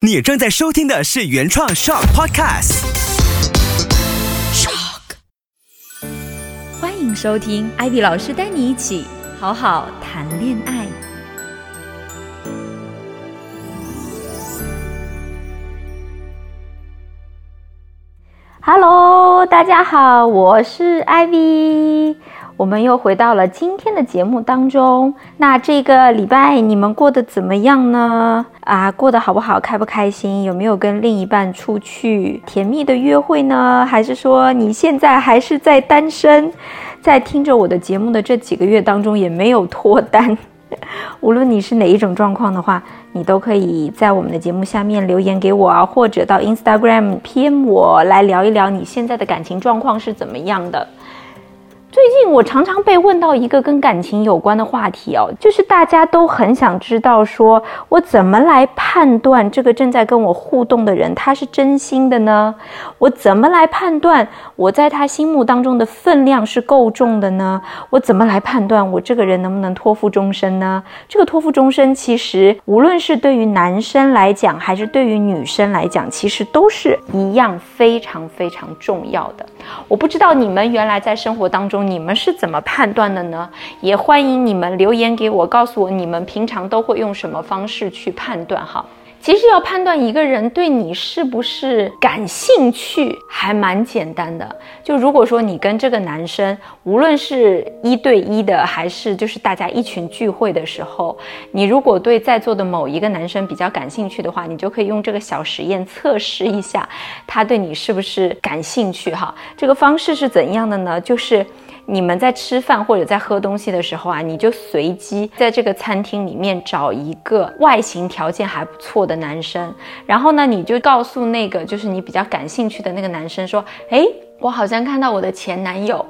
你正在收听的是原创 Shock Podcast。Shock，欢迎收听艾比老师带你一起好好谈恋爱。Hello，大家好，我是艾比。我们又回到了今天的节目当中。那这个礼拜你们过得怎么样呢？啊，过得好不好？开不开心？有没有跟另一半出去甜蜜的约会呢？还是说你现在还是在单身？在听着我的节目的这几个月当中，也没有脱单。无论你是哪一种状况的话，你都可以在我们的节目下面留言给我啊，或者到 Instagram PM 我来聊一聊你现在的感情状况是怎么样的。最近我常常被问到一个跟感情有关的话题哦，就是大家都很想知道，说我怎么来判断这个正在跟我互动的人他是真心的呢？我怎么来判断我在他心目当中的分量是够重的呢？我怎么来判断我这个人能不能托付终身呢？这个托付终身，其实无论是对于男生来讲，还是对于女生来讲，其实都是一样非常非常重要的。我不知道你们原来在生活当中。你们是怎么判断的呢？也欢迎你们留言给我，告诉我你们平常都会用什么方式去判断哈。其实要判断一个人对你是不是感兴趣，还蛮简单的。就如果说你跟这个男生，无论是一对一的，还是就是大家一群聚会的时候，你如果对在座的某一个男生比较感兴趣的话，你就可以用这个小实验测试一下他对你是不是感兴趣哈。这个方式是怎样的呢？就是。你们在吃饭或者在喝东西的时候啊，你就随机在这个餐厅里面找一个外形条件还不错的男生，然后呢，你就告诉那个就是你比较感兴趣的那个男生说，哎，我好像看到我的前男友，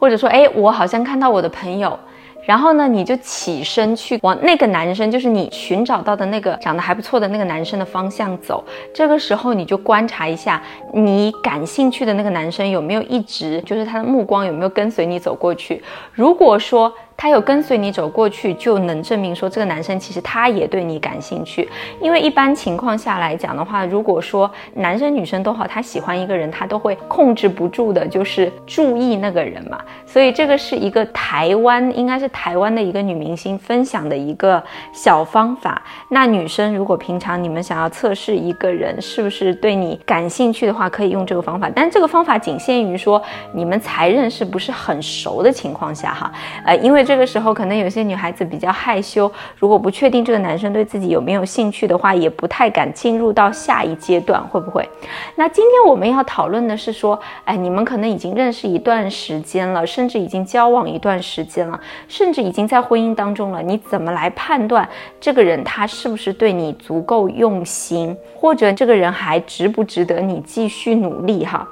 或者说，哎，我好像看到我的朋友。然后呢，你就起身去往那个男生，就是你寻找到的那个长得还不错的那个男生的方向走。这个时候，你就观察一下你感兴趣的那个男生有没有一直，就是他的目光有没有跟随你走过去。如果说，他有跟随你走过去，就能证明说这个男生其实他也对你感兴趣。因为一般情况下来讲的话，如果说男生女生都好，他喜欢一个人，他都会控制不住的，就是注意那个人嘛。所以这个是一个台湾，应该是台湾的一个女明星分享的一个小方法。那女生如果平常你们想要测试一个人是不是对你感兴趣的话，可以用这个方法。但这个方法仅限于说你们才认识不是很熟的情况下哈，呃，因为。这个时候，可能有些女孩子比较害羞，如果不确定这个男生对自己有没有兴趣的话，也不太敢进入到下一阶段，会不会？那今天我们要讨论的是说，哎，你们可能已经认识一段时间了，甚至已经交往一段时间了，甚至已经在婚姻当中了，你怎么来判断这个人他是不是对你足够用心，或者这个人还值不值得你继续努力？哈。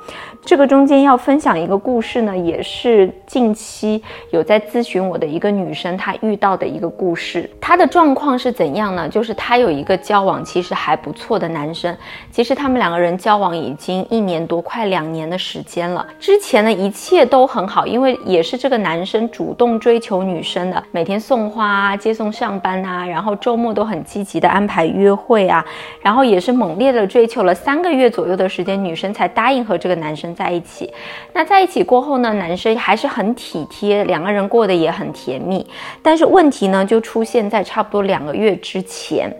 这个中间要分享一个故事呢，也是近期有在咨询我的一个女生她遇到的一个故事。她的状况是怎样呢？就是她有一个交往其实还不错的男生，其实他们两个人交往已经一年多，快两年的时间了。之前呢一切都很好，因为也是这个男生主动追求女生的，每天送花啊、接送上班啊，然后周末都很积极的安排约会啊，然后也是猛烈的追求了三个月左右的时间，女生才答应和这个男生。在一起，那在一起过后呢，男生还是很体贴，两个人过得也很甜蜜。但是问题呢，就出现在差不多两个月之前。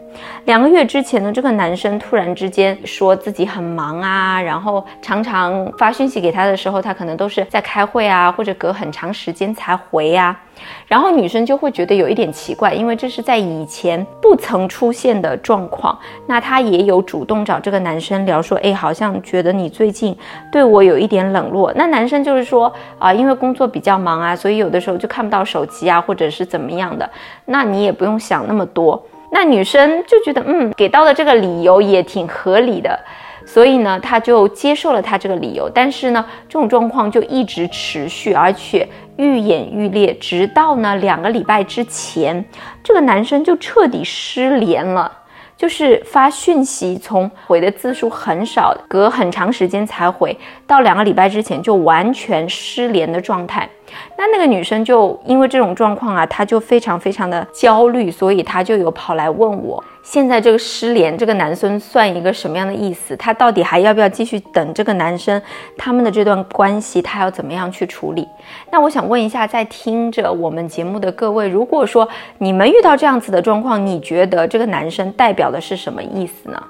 两个月之前呢，这个男生突然之间说自己很忙啊，然后常常发讯息给他的时候，他可能都是在开会啊，或者隔很长时间才回呀。然后女生就会觉得有一点奇怪，因为这是在以前不曾出现的状况。那她也有主动找这个男生聊，说，哎，好像觉得你最近对我有一点冷落。那男生就是说，啊，因为工作比较忙啊，所以有的时候就看不到手机啊，或者是怎么样的。那你也不用想那么多。那女生就觉得，嗯，给到的这个理由也挺合理的，所以呢，她就接受了他这个理由。但是呢，这种状况就一直持续，而且愈演愈烈，直到呢两个礼拜之前，这个男生就彻底失联了。就是发讯息，从回的字数很少，隔很长时间才回，到两个礼拜之前就完全失联的状态。那那个女生就因为这种状况啊，她就非常非常的焦虑，所以她就有跑来问我现在这个失联，这个男生算一个什么样的意思？他到底还要不要继续等这个男生？他们的这段关系，他要怎么样去处理？那我想问一下，在听着我们节目的各位，如果说你们遇到这样子的状况，你觉得这个男生代表的是什么意思呢？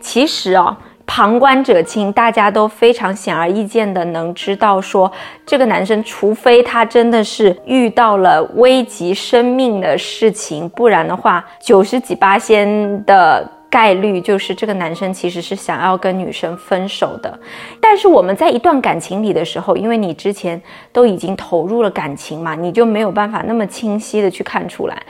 其实啊。旁观者清，大家都非常显而易见的能知道，说这个男生，除非他真的是遇到了危及生命的事情，不然的话，九十几八仙的概率就是这个男生其实是想要跟女生分手的。但是我们在一段感情里的时候，因为你之前都已经投入了感情嘛，你就没有办法那么清晰的去看出来。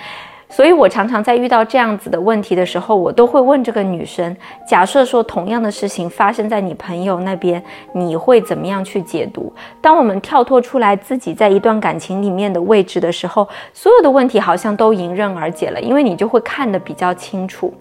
所以，我常常在遇到这样子的问题的时候，我都会问这个女生：假设说同样的事情发生在你朋友那边，你会怎么样去解读？当我们跳脱出来自己在一段感情里面的位置的时候，所有的问题好像都迎刃而解了，因为你就会看得比较清楚。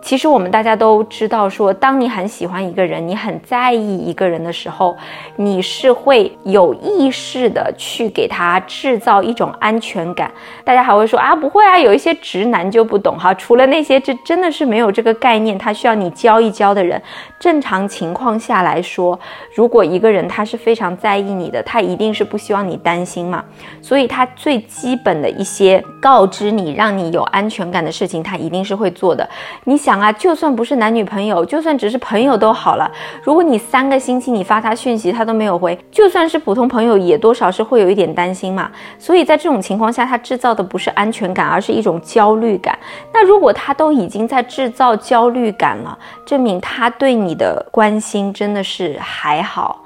其实我们大家都知道，说当你很喜欢一个人，你很在意一个人的时候，你是会有意识的去给他制造一种安全感。大家还会说啊，不会啊，有一些直男就不懂哈。除了那些这真的是没有这个概念，他需要你教一教的人。正常情况下来说，如果一个人他是非常在意你的，他一定是不希望你担心嘛。所以他最基本的一些告知你，让你有安全感的事情，他一定是会做的。你想。啊，就算不是男女朋友，就算只是朋友都好了。如果你三个星期你发他讯息，他都没有回，就算是普通朋友，也多少是会有一点担心嘛。所以在这种情况下，他制造的不是安全感，而是一种焦虑感。那如果他都已经在制造焦虑感了，证明他对你的关心真的是还好。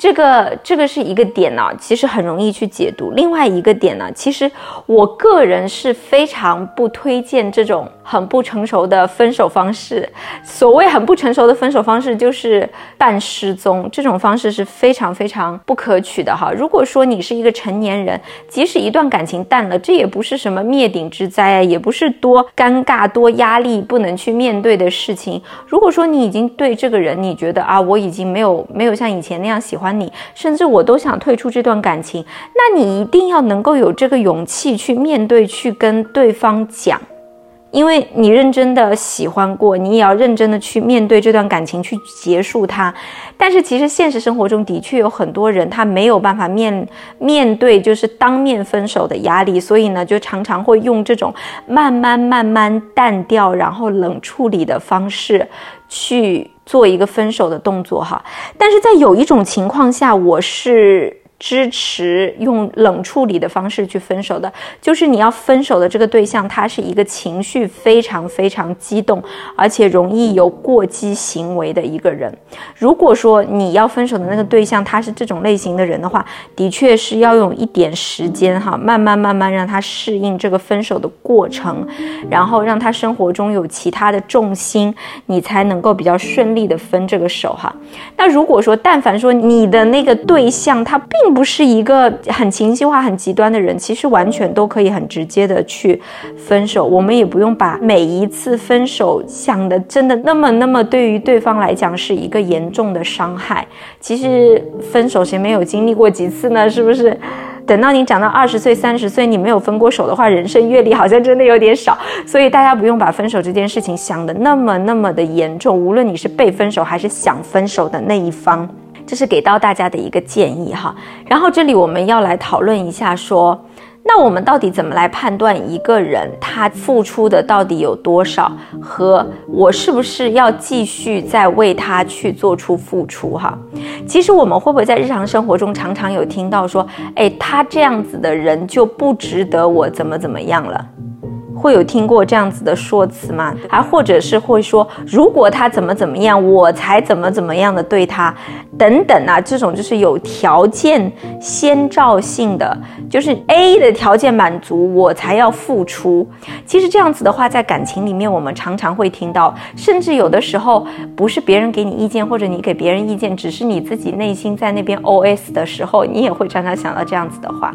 这个这个是一个点呢，其实很容易去解读。另外一个点呢，其实我个人是非常不推荐这种很不成熟的分手方式。所谓很不成熟的分手方式，就是半失踪这种方式是非常非常不可取的哈。如果说你是一个成年人，即使一段感情淡了，这也不是什么灭顶之灾啊，也不是多尴尬多压力不能去面对的事情。如果说你已经对这个人，你觉得啊，我已经没有没有像以前那样喜欢。你甚至我都想退出这段感情，那你一定要能够有这个勇气去面对，去跟对方讲，因为你认真的喜欢过，你也要认真的去面对这段感情，去结束它。但是其实现实生活中的确有很多人，他没有办法面面对就是当面分手的压力，所以呢，就常常会用这种慢慢慢慢淡掉，然后冷处理的方式去。做一个分手的动作哈，但是在有一种情况下，我是。支持用冷处理的方式去分手的，就是你要分手的这个对象，他是一个情绪非常非常激动，而且容易有过激行为的一个人。如果说你要分手的那个对象他是这种类型的人的话，的确是要用一点时间哈，慢慢慢慢让他适应这个分手的过程，然后让他生活中有其他的重心，你才能够比较顺利的分这个手哈。那如果说但凡说你的那个对象他并不是一个很情绪化、很极端的人，其实完全都可以很直接的去分手。我们也不用把每一次分手想的真的那么那么，对于对方来讲是一个严重的伤害。其实分手谁没有经历过几次呢？是不是？等到你长到二十岁、三十岁，你没有分过手的话，人生阅历好像真的有点少。所以大家不用把分手这件事情想的那么那么的严重。无论你是被分手还是想分手的那一方。这是给到大家的一个建议哈，然后这里我们要来讨论一下，说那我们到底怎么来判断一个人他付出的到底有多少，和我是不是要继续再为他去做出付出哈？其实我们会不会在日常生活中常常有听到说，哎，他这样子的人就不值得我怎么怎么样了？会有听过这样子的说辞吗？还或者是会说，如果他怎么怎么样，我才怎么怎么样的对他，等等啊，这种就是有条件先兆性的，就是 A 的条件满足，我才要付出。其实这样子的话，在感情里面，我们常常会听到，甚至有的时候不是别人给你意见，或者你给别人意见，只是你自己内心在那边 OS 的时候，你也会常常想到这样子的话。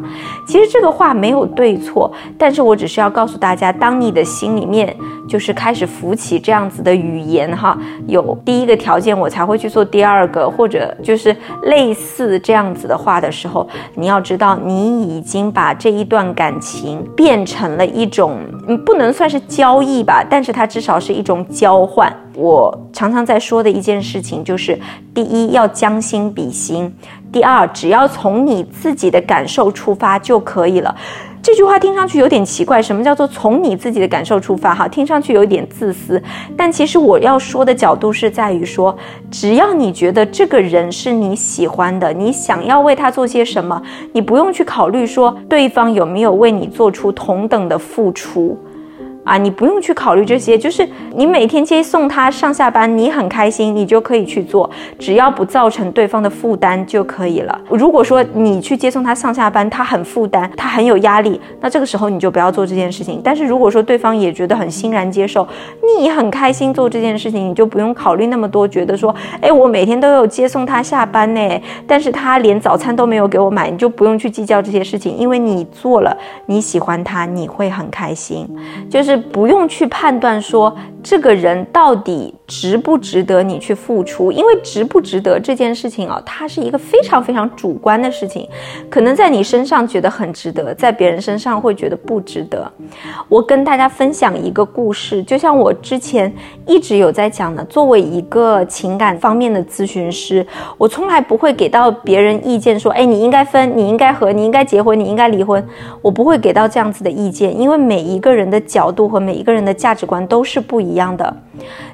其实这个话没有对错，但是我只是要告诉大家。当你的心里面就是开始浮起这样子的语言哈，有第一个条件我才会去做第二个，或者就是类似这样子的话的时候，你要知道你已经把这一段感情变成了一种，嗯，不能算是交易吧，但是它至少是一种交换。我常常在说的一件事情就是，第一要将心比心，第二只要从你自己的感受出发就可以了。这句话听上去有点奇怪，什么叫做从你自己的感受出发？哈，听上去有一点自私，但其实我要说的角度是在于说，只要你觉得这个人是你喜欢的，你想要为他做些什么，你不用去考虑说对方有没有为你做出同等的付出。啊，你不用去考虑这些，就是你每天接送他上下班，你很开心，你就可以去做，只要不造成对方的负担就可以了。如果说你去接送他上下班，他很负担，他很有压力，那这个时候你就不要做这件事情。但是如果说对方也觉得很欣然接受，你很开心做这件事情，你就不用考虑那么多，觉得说，哎，我每天都有接送他下班呢，但是他连早餐都没有给我买，你就不用去计较这些事情，因为你做了，你喜欢他，你会很开心，就是。不用去判断说这个人到底值不值得你去付出，因为值不值得这件事情啊，它是一个非常非常主观的事情，可能在你身上觉得很值得，在别人身上会觉得不值得。我跟大家分享一个故事，就像我之前一直有在讲的，作为一个情感方面的咨询师，我从来不会给到别人意见说，哎，你应该分，你应该和，你应该结婚，你应该离婚，我不会给到这样子的意见，因为每一个人的角度。和每一个人的价值观都是不一样的。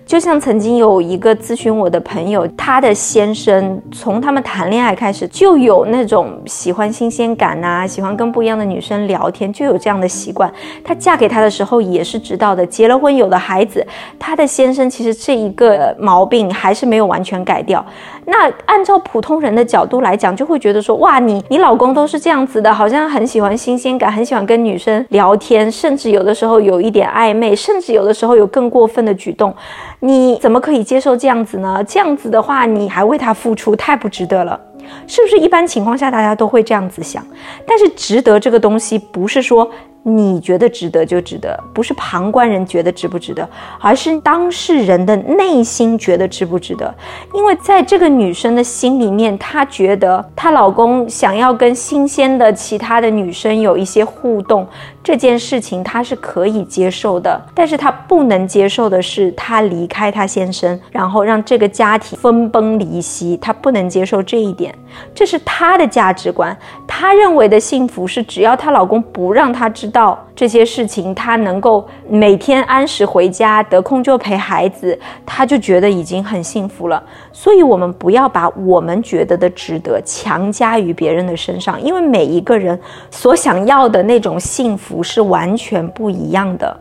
就像曾经有一个咨询我的朋友，他的先生从他们谈恋爱开始就有那种喜欢新鲜感呐，喜欢跟不一样的女生聊天，就有这样的习惯。她嫁给他的时候也是知道的，结了婚有了孩子，她的先生其实这一个毛病还是没有完全改掉。那按照普通人的角度来讲，就会觉得说，哇，你你老公都是这样子的，好像很喜欢新鲜感，很喜欢跟女生聊天，甚至有的时候有一点暧昧，甚至有的时候有更过分的举动。你怎么可以接受这样子呢？这样子的话，你还为他付出，太不值得了，是不是？一般情况下，大家都会这样子想。但是，值得这个东西，不是说。你觉得值得就值得，不是旁观人觉得值不值得，而是当事人的内心觉得值不值得。因为在这个女生的心里面，她觉得她老公想要跟新鲜的其他的女生有一些互动，这件事情她是可以接受的。但是她不能接受的是她离开她先生，然后让这个家庭分崩离析。她不能接受这一点，这是她的价值观。她认为的幸福是只要她老公不让她知。道这些事情，她能够每天按时回家，得空就陪孩子，她就觉得已经很幸福了。所以，我们不要把我们觉得的值得强加于别人的身上，因为每一个人所想要的那种幸福是完全不一样的。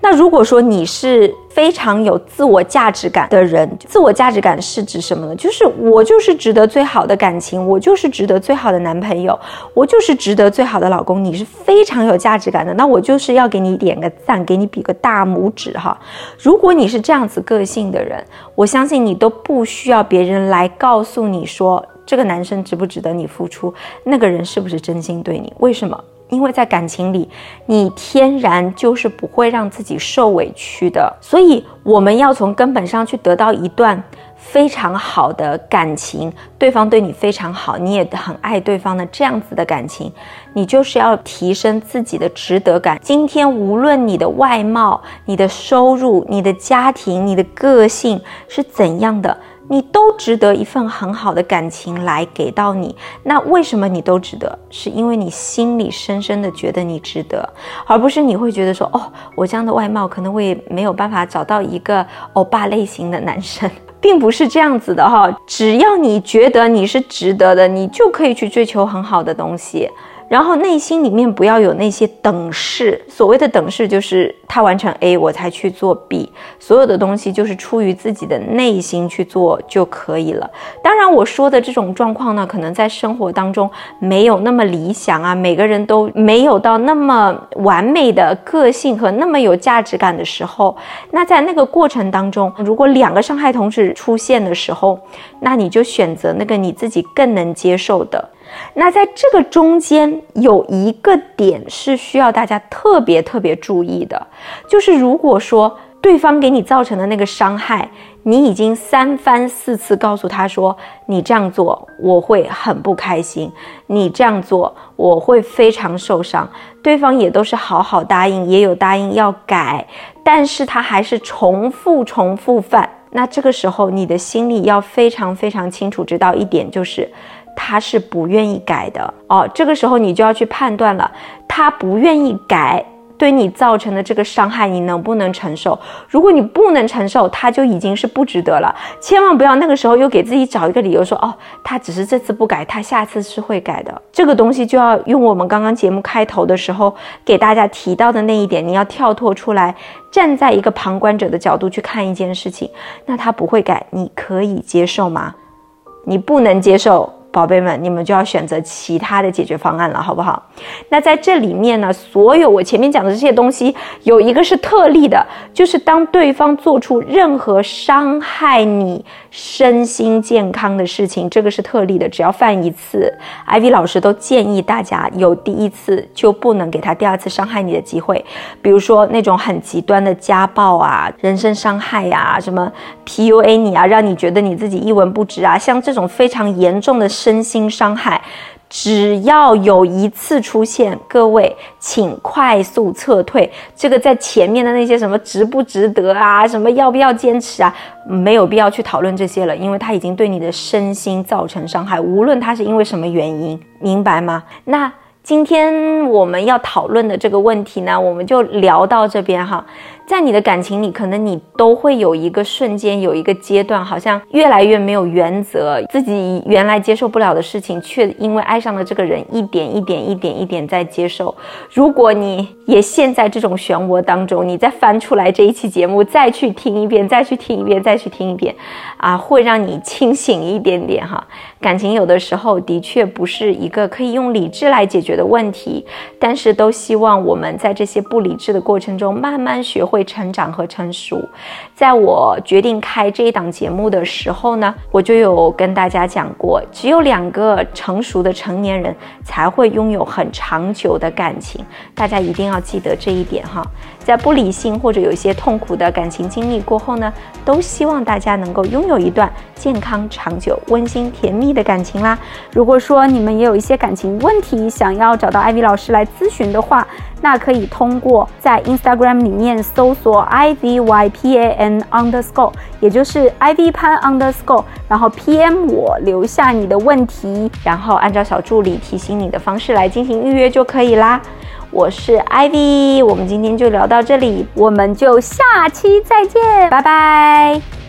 那如果说你是非常有自我价值感的人，自我价值感是指什么呢？就是我就是值得最好的感情，我就是值得最好的男朋友，我就是值得最好的老公。你是非常有价值感的，那我就是要给你点个赞，给你比个大拇指哈。如果你是这样子个性的人，我相信你都不需要别人来告诉你说这个男生值不值得你付出，那个人是不是真心对你？为什么？因为在感情里，你天然就是不会让自己受委屈的，所以我们要从根本上去得到一段非常好的感情，对方对你非常好，你也很爱对方的这样子的感情，你就是要提升自己的值得感。今天无论你的外貌、你的收入、你的家庭、你的个性是怎样的。你都值得一份很好的感情来给到你，那为什么你都值得？是因为你心里深深的觉得你值得，而不是你会觉得说，哦，我这样的外貌可能我也没有办法找到一个欧巴类型的男生，并不是这样子的哈。只要你觉得你是值得的，你就可以去追求很好的东西。然后内心里面不要有那些等式，所谓的等式就是他完成 A，我才去做 B，所有的东西就是出于自己的内心去做就可以了。当然，我说的这种状况呢，可能在生活当中没有那么理想啊，每个人都没有到那么完美的个性和那么有价值感的时候。那在那个过程当中，如果两个伤害同时出现的时候，那你就选择那个你自己更能接受的。那在这个中间有一个点是需要大家特别特别注意的，就是如果说对方给你造成的那个伤害，你已经三番四次告诉他说你这样做我会很不开心，你这样做我会非常受伤，对方也都是好好答应，也有答应要改，但是他还是重复重复犯。那这个时候你的心里要非常非常清楚知道一点就是。他是不愿意改的哦，这个时候你就要去判断了，他不愿意改，对你造成的这个伤害，你能不能承受？如果你不能承受，他就已经是不值得了。千万不要那个时候又给自己找一个理由说，哦，他只是这次不改，他下次是会改的。这个东西就要用我们刚刚节目开头的时候给大家提到的那一点，你要跳脱出来，站在一个旁观者的角度去看一件事情。那他不会改，你可以接受吗？你不能接受。宝贝们，你们就要选择其他的解决方案了，好不好？那在这里面呢，所有我前面讲的这些东西，有一个是特例的，就是当对方做出任何伤害你身心健康的事情，这个是特例的，只要犯一次，IV 老师都建议大家有第一次就不能给他第二次伤害你的机会。比如说那种很极端的家暴啊、人身伤害呀、什么 PUA 你啊，让你觉得你自己一文不值啊，像这种非常严重的。身心伤害，只要有一次出现，各位请快速撤退。这个在前面的那些什么值不值得啊，什么要不要坚持啊，没有必要去讨论这些了，因为它已经对你的身心造成伤害，无论它是因为什么原因，明白吗？那今天我们要讨论的这个问题呢，我们就聊到这边哈。在你的感情里，可能你都会有一个瞬间，有一个阶段，好像越来越没有原则，自己原来接受不了的事情，却因为爱上了这个人，一点一点、一点一点在接受。如果你也陷在这种漩涡当中，你再翻出来这一期节目，再去听一遍，再去听一遍，再去听一遍，啊，会让你清醒一点点哈。感情有的时候的确不是一个可以用理智来解决的问题，但是都希望我们在这些不理智的过程中，慢慢学会。成长和成熟，在我决定开这一档节目的时候呢，我就有跟大家讲过，只有两个成熟的成年人才会拥有很长久的感情，大家一定要记得这一点哈。在不理性或者有一些痛苦的感情经历过后呢，都希望大家能够拥有一段健康、长久、温馨、甜蜜的感情啦。如果说你们也有一些感情问题，想要找到艾薇老师来咨询的话，那可以通过在 Instagram 里面搜索 I V Y P A N underscore，也就是 i v y 潘 underscore，然后 PM 我留下你的问题，然后按照小助理提醒你的方式来进行预约就可以啦。我是 Ivy，我们今天就聊到这里，我们就下期再见，拜拜。